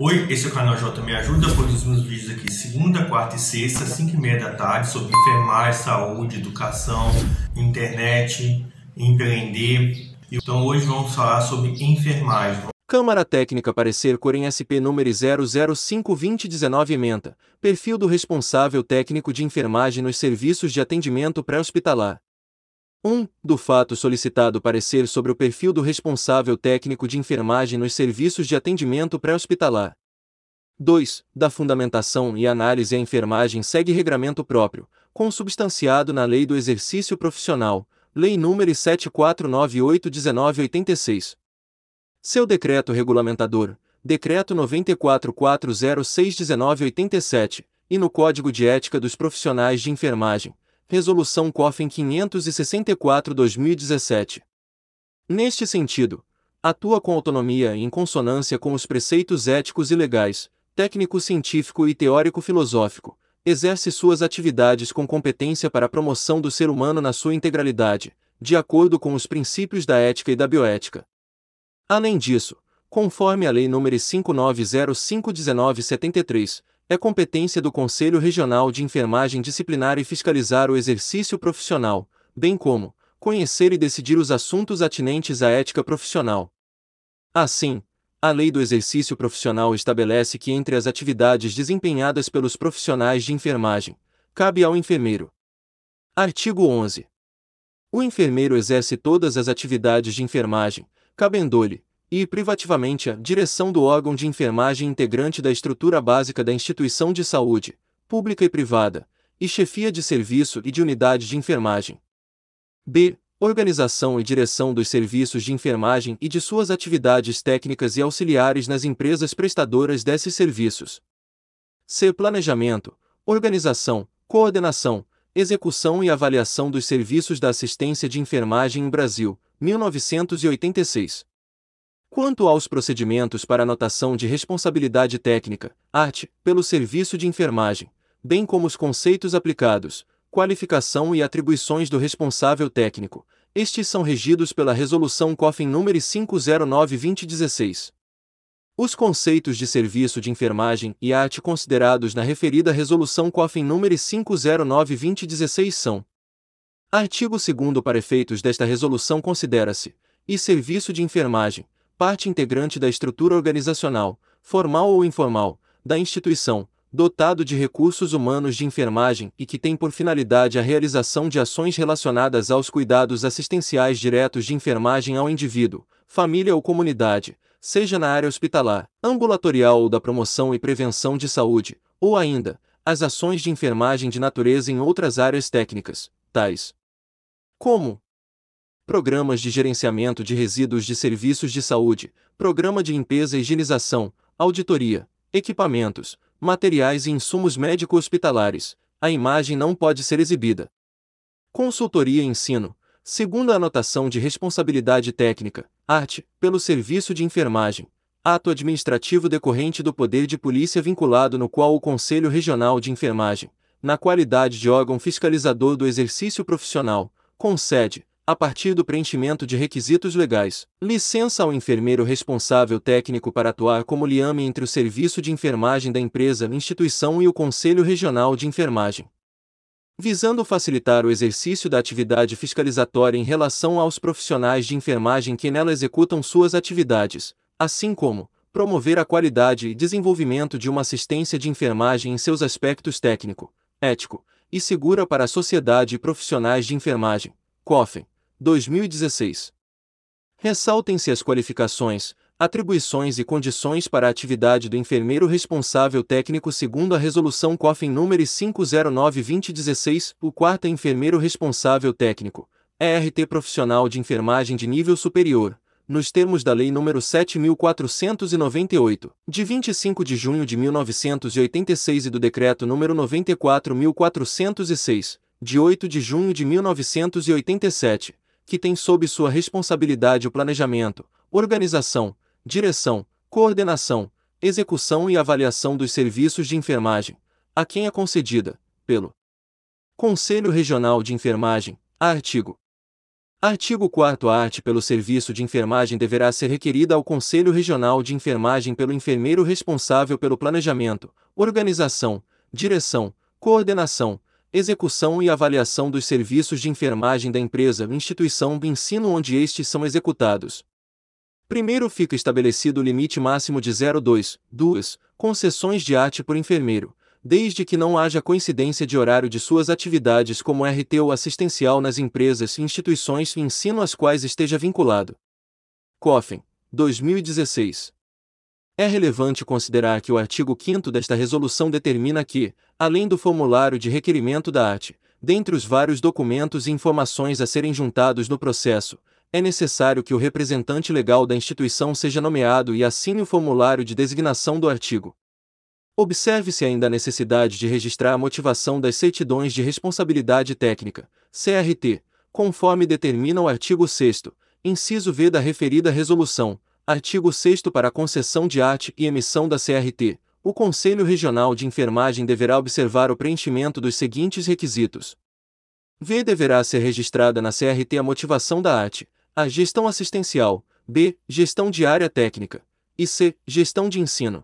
Oi, esse é o canal J Me Ajuda, produzimos vídeos aqui segunda, quarta e sexta, 5 e meia da tarde, sobre enfermagem, saúde, educação, internet, empreender. Então hoje vamos falar sobre enfermagem. Câmara Técnica Parecer Corem SP número 0052019 Ementa. Perfil do responsável técnico de enfermagem nos serviços de atendimento pré-hospitalar. 1. Do fato solicitado parecer sobre o perfil do responsável técnico de enfermagem nos serviços de atendimento pré-hospitalar. 2. Da fundamentação e análise a enfermagem segue regramento próprio, consubstanciado na Lei do Exercício Profissional, Lei nº 7498-1986. Seu decreto regulamentador, Decreto 94406-1987, e no Código de Ética dos Profissionais de Enfermagem, Resolução COFEN 564-2017. Neste sentido, atua com autonomia e em consonância com os preceitos éticos e legais, técnico-científico e teórico-filosófico, exerce suas atividades com competência para a promoção do ser humano na sua integralidade, de acordo com os princípios da ética e da bioética. Além disso, conforme a Lei nº 5905-1973, é competência do Conselho Regional de Enfermagem disciplinar e fiscalizar o exercício profissional, bem como conhecer e decidir os assuntos atinentes à ética profissional. Assim, a Lei do Exercício Profissional estabelece que entre as atividades desempenhadas pelos profissionais de enfermagem, cabe ao enfermeiro. Artigo 11. O enfermeiro exerce todas as atividades de enfermagem, cabendo-lhe, e privativamente a direção do órgão de enfermagem integrante da estrutura básica da instituição de saúde, pública e privada, e chefia de serviço e de unidade de enfermagem. B. Organização e direção dos serviços de enfermagem e de suas atividades técnicas e auxiliares nas empresas prestadoras desses serviços. C. Planejamento, organização, coordenação, execução e avaliação dos serviços da assistência de enfermagem em Brasil, 1986. Quanto aos procedimentos para anotação de responsabilidade técnica, arte, pelo serviço de enfermagem, bem como os conceitos aplicados, qualificação e atribuições do responsável técnico, estes são regidos pela Resolução COFIN número 509-2016. Os conceitos de serviço de enfermagem e arte considerados na referida Resolução COFIN número 509-2016 são: Artigo 2 para efeitos desta resolução considera-se e serviço de enfermagem parte integrante da estrutura organizacional, formal ou informal, da instituição, dotado de recursos humanos de enfermagem e que tem por finalidade a realização de ações relacionadas aos cuidados assistenciais diretos de enfermagem ao indivíduo, família ou comunidade, seja na área hospitalar, ambulatorial ou da promoção e prevenção de saúde, ou ainda, as ações de enfermagem de natureza em outras áreas técnicas, tais como programas de gerenciamento de resíduos de serviços de saúde, programa de limpeza e higienização, auditoria, equipamentos, materiais e insumos médico-hospitalares. A imagem não pode ser exibida. Consultoria e ensino, segundo a anotação de responsabilidade técnica, arte, pelo serviço de enfermagem, ato administrativo decorrente do poder de polícia vinculado no qual o Conselho Regional de Enfermagem, na qualidade de órgão fiscalizador do exercício profissional, concede, a partir do preenchimento de requisitos legais. Licença ao enfermeiro responsável técnico para atuar como liame entre o serviço de enfermagem da empresa, instituição e o Conselho Regional de Enfermagem. Visando facilitar o exercício da atividade fiscalizatória em relação aos profissionais de enfermagem que nela executam suas atividades, assim como promover a qualidade e desenvolvimento de uma assistência de enfermagem em seus aspectos técnico, ético e segura para a sociedade e profissionais de enfermagem. COFEN 2016. Ressaltem-se as qualificações, atribuições e condições para a atividade do enfermeiro responsável técnico segundo a Resolução COFIN número 509-2016, o quarto enfermeiro responsável técnico, ERT profissional de enfermagem de nível superior, nos termos da Lei nº 7498, de 25 de junho de 1986 e do Decreto nº 94406, de 8 de junho de 1987 que tem sob sua responsabilidade o planejamento, organização, direção, coordenação, execução e avaliação dos serviços de enfermagem, a quem é concedida, pelo Conselho Regional de Enfermagem, artigo. Artigo 4 A arte pelo serviço de enfermagem deverá ser requerida ao Conselho Regional de Enfermagem pelo enfermeiro responsável pelo planejamento, organização, direção, coordenação, execução e avaliação dos serviços de enfermagem da empresa ou instituição do ensino onde estes são executados. Primeiro fica estabelecido o limite máximo de 0,2, 2 concessões de arte por enfermeiro, desde que não haja coincidência de horário de suas atividades como RT ou assistencial nas empresas e instituições de ensino às quais esteja vinculado. COFEN, 2016. É relevante considerar que o artigo 5 desta resolução determina que, além do formulário de requerimento da arte, dentre os vários documentos e informações a serem juntados no processo, é necessário que o representante legal da instituição seja nomeado e assine o formulário de designação do artigo. Observe-se ainda a necessidade de registrar a motivação das certidões de responsabilidade técnica, CRT, conforme determina o artigo 6, inciso V da referida resolução, artigo 6 para a concessão de arte e emissão da CRT. O Conselho Regional de Enfermagem deverá observar o preenchimento dos seguintes requisitos. V. Deverá ser registrada na CRT a motivação da arte, a gestão assistencial, B. Gestão de área técnica, e C. Gestão de ensino.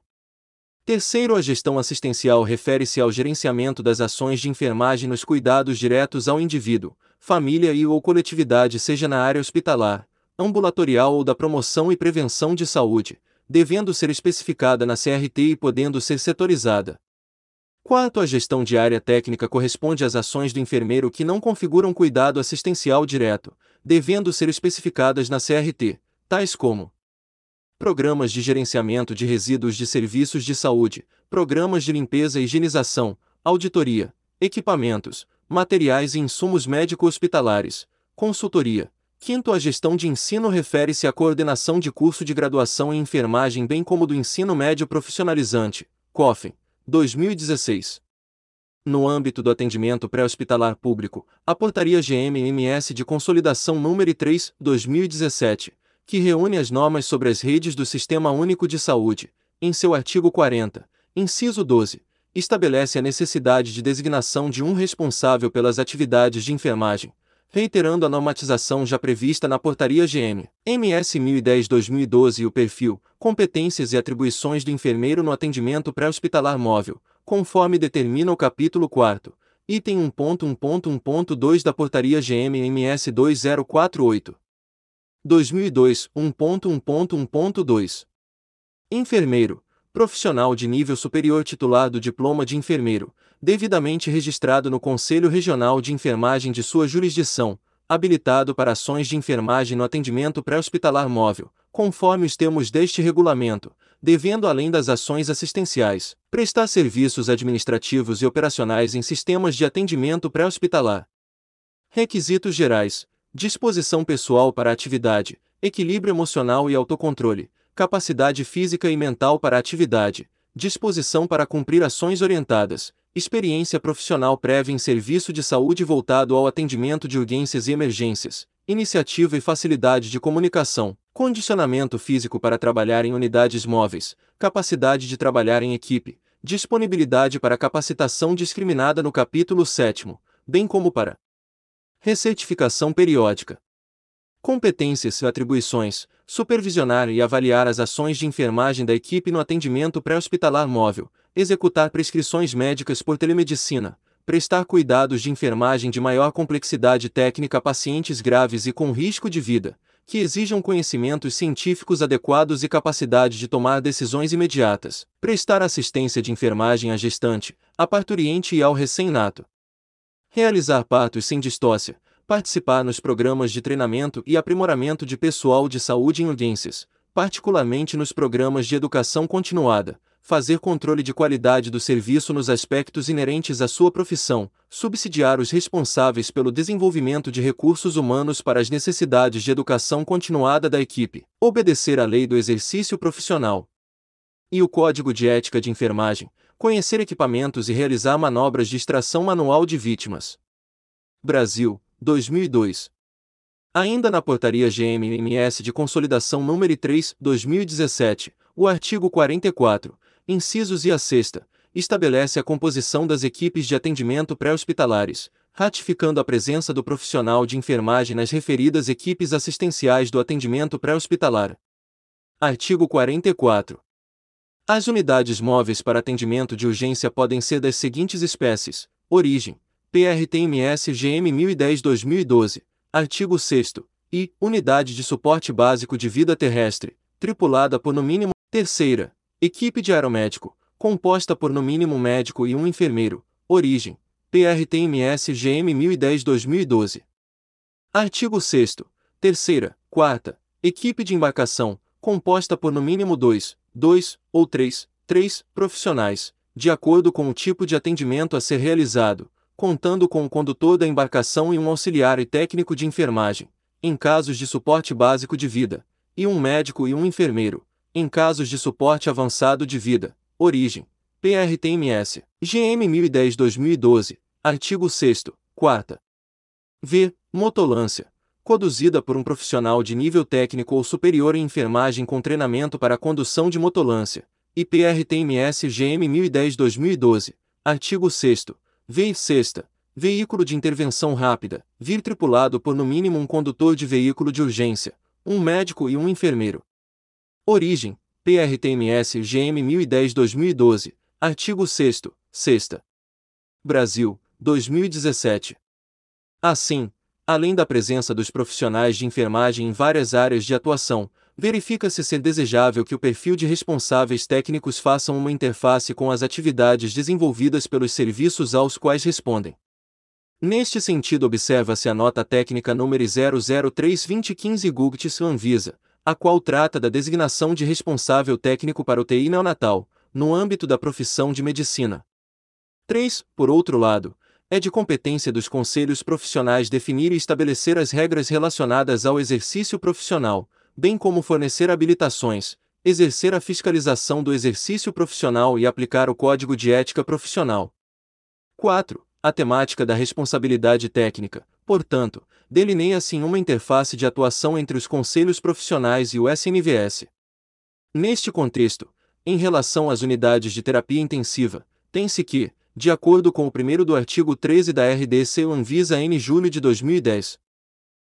Terceiro, a gestão assistencial refere-se ao gerenciamento das ações de enfermagem nos cuidados diretos ao indivíduo, família e ou coletividade, seja na área hospitalar, ambulatorial ou da promoção e prevenção de saúde, devendo ser especificada na CRT e podendo ser setorizada. Quarto, a gestão de área técnica corresponde às ações do enfermeiro que não configuram cuidado assistencial direto, devendo ser especificadas na CRT, tais como programas de gerenciamento de resíduos de serviços de saúde, programas de limpeza e higienização, auditoria, equipamentos, materiais e insumos médico-hospitalares, consultoria. Quinto, a gestão de ensino refere-se à coordenação de curso de graduação em enfermagem, bem como do ensino médio profissionalizante, COFEN, 2016. No âmbito do atendimento pré-hospitalar público, a Portaria GMMS de Consolidação número 3, 2017, que reúne as normas sobre as redes do Sistema Único de Saúde, em seu artigo 40, inciso 12, estabelece a necessidade de designação de um responsável pelas atividades de enfermagem, reiterando a normatização já prevista na Portaria GM, MS 1010-2012 e o perfil, competências e atribuições do enfermeiro no atendimento pré-hospitalar móvel, conforme determina o capítulo 4, item 1.1.1.2 da Portaria GM MS 2048. 2002 1.1.1.2 Enfermeiro, profissional de nível superior titular do diploma de enfermeiro, devidamente registrado no Conselho Regional de Enfermagem de sua jurisdição, habilitado para ações de enfermagem no atendimento pré-hospitalar móvel, conforme os termos deste regulamento, devendo além das ações assistenciais, prestar serviços administrativos e operacionais em sistemas de atendimento pré-hospitalar. Requisitos gerais: disposição pessoal para atividade, equilíbrio emocional e autocontrole, capacidade física e mental para atividade, disposição para cumprir ações orientadas, experiência profissional prévia em serviço de saúde voltado ao atendimento de urgências e emergências, iniciativa e facilidade de comunicação, condicionamento físico para trabalhar em unidades móveis, capacidade de trabalhar em equipe, disponibilidade para capacitação discriminada no capítulo 7, bem como para Recertificação periódica. Competências e atribuições: supervisionar e avaliar as ações de enfermagem da equipe no atendimento pré-hospitalar móvel, executar prescrições médicas por telemedicina, prestar cuidados de enfermagem de maior complexidade técnica a pacientes graves e com risco de vida, que exijam conhecimentos científicos adequados e capacidade de tomar decisões imediatas, prestar assistência de enfermagem à gestante, à parturiente e ao recém-nato, realizar partos sem distócia, participar nos programas de treinamento e aprimoramento de pessoal de saúde em urgências, particularmente nos programas de educação continuada, fazer controle de qualidade do serviço nos aspectos inerentes à sua profissão, subsidiar os responsáveis pelo desenvolvimento de recursos humanos para as necessidades de educação continuada da equipe, obedecer à lei do exercício profissional e o Código de Ética de Enfermagem, conhecer equipamentos e realizar manobras de extração manual de vítimas. Brasil, 2002. Ainda na Portaria GMMS de Consolidação número 3, 2017, o artigo 44, incisos e a sexta, estabelece a composição das equipes de atendimento pré-hospitalares, ratificando a presença do profissional de enfermagem nas referidas equipes assistenciais do atendimento pré-hospitalar. Artigo 44. As unidades móveis para atendimento de urgência podem ser das seguintes espécies: origem, PRTMS GM 1010-2012, artigo 6 e unidade de suporte básico de vida terrestre, tripulada por no mínimo terceira, equipe de aeromédico, composta por no mínimo médico e um enfermeiro, origem, PRTMS GM 1010-2012. Artigo 6 terceira, quarta, equipe de embarcação, composta por no mínimo dois, dois ou três, três profissionais, de acordo com o tipo de atendimento a ser realizado, contando com o condutor da embarcação e um auxiliar e técnico de enfermagem, em casos de suporte básico de vida, e um médico e um enfermeiro, em casos de suporte avançado de vida. Origem: PRTMS, GM 1010-2012, artigo 6, 4. V. Motolância. Conduzida por um profissional de nível técnico ou superior em enfermagem com treinamento para condução de motolância, IPRTMS GM 1010-2012, artigo 6 VI 6 Veículo de intervenção rápida, vir tripulado por no mínimo um condutor de veículo de urgência, um médico e um enfermeiro. Origem: PRTMS GM 1010-2012, artigo 6 6 Brasil, 2017. Assim, Além da presença dos profissionais de enfermagem em várias áreas de atuação, verifica-se ser desejável que o perfil de responsáveis técnicos façam uma interface com as atividades desenvolvidas pelos serviços aos quais respondem. Neste sentido, observa-se a nota técnica número 003-2015 GUGTS Anvisa, a qual trata da designação de responsável técnico para o TI neonatal, no âmbito da profissão de medicina. 3. Por outro lado, é de competência dos conselhos profissionais definir e estabelecer as regras relacionadas ao exercício profissional, bem como fornecer habilitações, exercer a fiscalização do exercício profissional e aplicar o Código de Ética Profissional. 4. A temática da responsabilidade técnica, portanto, delineia-se em uma interface de atuação entre os conselhos profissionais e o SNVS. Neste contexto, em relação às unidades de terapia intensiva, tem-se que, de acordo com o primeiro do artigo 13 da RDC Anvisa N julho de 2010.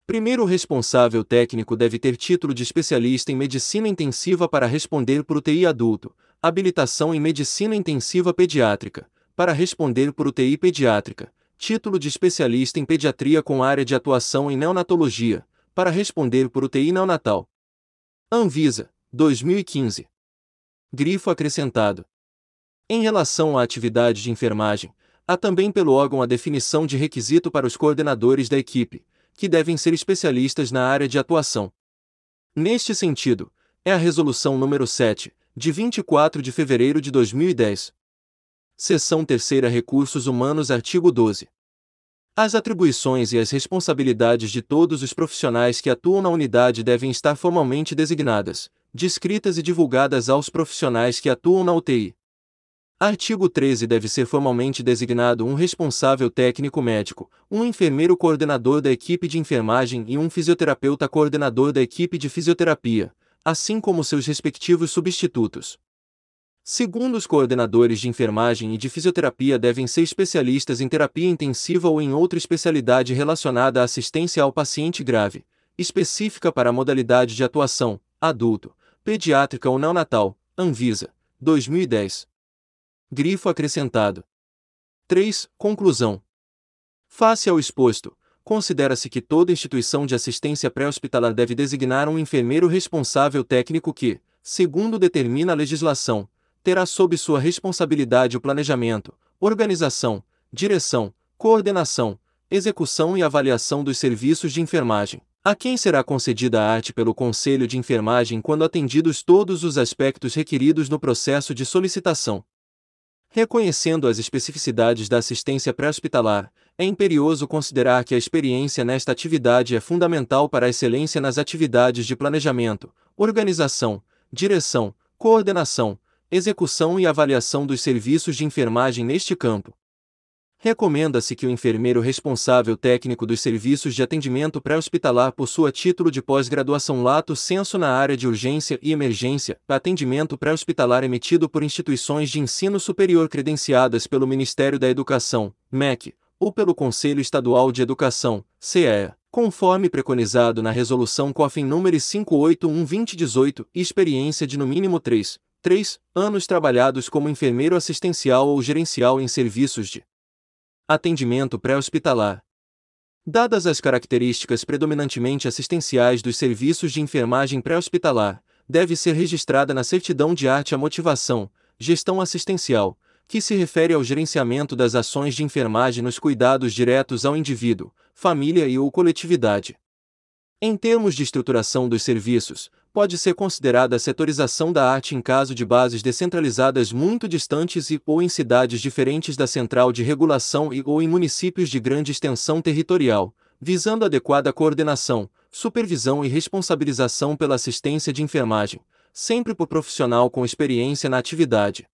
Primeiro o responsável técnico deve ter título de especialista em medicina intensiva para responder por UTI adulto, habilitação em medicina intensiva pediátrica, para responder por UTI pediátrica, título de especialista em pediatria com área de atuação em neonatologia, para responder por UTI neonatal. Anvisa, 2015. Grifo acrescentado. Em relação à atividade de enfermagem, há também pelo órgão a definição de requisito para os coordenadores da equipe, que devem ser especialistas na área de atuação. Neste sentido, é a Resolução número 7, de 24 de fevereiro de 2010. Seção 3 Recursos Humanos Artigo 12. As atribuições e as responsabilidades de todos os profissionais que atuam na unidade devem estar formalmente designadas, descritas e divulgadas aos profissionais que atuam na UTI. Artigo 13 deve ser formalmente designado um responsável técnico médico, um enfermeiro coordenador da equipe de enfermagem e um fisioterapeuta coordenador da equipe de fisioterapia, assim como seus respectivos substitutos. Segundo os coordenadores de enfermagem e de fisioterapia devem ser especialistas em terapia intensiva ou em outra especialidade relacionada à assistência ao paciente grave, específica para a modalidade de atuação, adulto, pediátrica ou neonatal, Anvisa, 2010. Grifo acrescentado. 3. Conclusão. Face ao exposto, considera-se que toda instituição de assistência pré-hospitalar deve designar um enfermeiro responsável técnico que, segundo determina a legislação, terá sob sua responsabilidade o planejamento, organização, direção, coordenação, execução e avaliação dos serviços de enfermagem, a quem será concedida a arte pelo Conselho de Enfermagem quando atendidos todos os aspectos requeridos no processo de solicitação. Reconhecendo as especificidades da assistência pré-hospitalar, é imperioso considerar que a experiência nesta atividade é fundamental para a excelência nas atividades de planejamento, organização, direção, coordenação, execução e avaliação dos serviços de enfermagem neste campo, Recomenda-se que o enfermeiro responsável técnico dos serviços de atendimento pré-hospitalar possua título de pós-graduação lato sensu na área de urgência e emergência, atendimento pré-hospitalar emitido por instituições de ensino superior credenciadas pelo Ministério da Educação, MEC, ou pelo Conselho Estadual de Educação, CEA, conforme preconizado na Resolução COFIN nº 581-2018, e experiência de no mínimo 3, 3 anos trabalhados como enfermeiro assistencial ou gerencial em serviços de atendimento pré-hospitalar. Dadas as características predominantemente assistenciais dos serviços de enfermagem pré-hospitalar, deve ser registrada na certidão de arte a motivação, gestão assistencial, que se refere ao gerenciamento das ações de enfermagem nos cuidados diretos ao indivíduo, família e ou coletividade. Em termos de estruturação dos serviços, pode ser considerada a setorização da arte em caso de bases descentralizadas muito distantes e ou em cidades diferentes da central de regulação e ou em municípios de grande extensão territorial, visando adequada coordenação, supervisão e responsabilização pela assistência de enfermagem, sempre por profissional com experiência na atividade.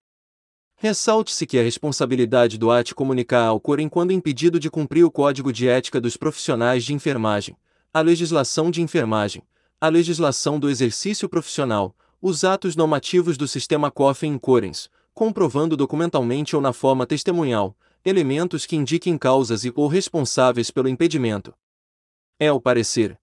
Ressalte-se que a responsabilidade do AT comunicar ao COREM quando impedido de cumprir o Código de Ética dos Profissionais de Enfermagem, a legislação de enfermagem, a legislação do exercício profissional, os atos normativos do sistema COFEN em CORENS, comprovando documentalmente ou na forma testemunhal, elementos que indiquem causas e ou responsáveis pelo impedimento. É o parecer.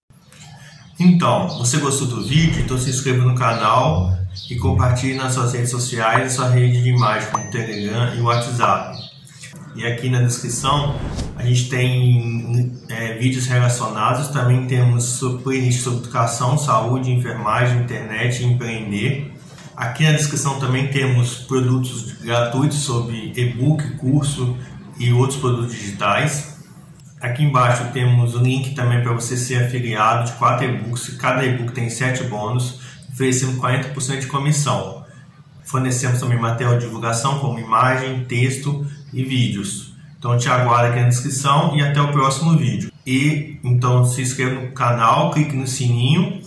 Então, você gostou do vídeo? Então se inscreva no canal e compartilhe nas suas redes sociais e sua rede de imagem como o Telegram e o WhatsApp. E aqui na descrição a gente tem é, vídeos relacionados, também temos playlist sobre educação, saúde, enfermagem, internet e empreender. Aqui na descrição também temos produtos gratuitos sobre e-book, curso e outros produtos digitais. Aqui embaixo temos o link também para você ser afiliado de quatro e-books. Cada e-book tem 7 bônus, oferecendo 40% de comissão. Fornecemos também material de divulgação como imagem, texto e vídeos. Então te aguardo aqui na descrição e até o próximo vídeo. E então se inscreva no canal, clique no sininho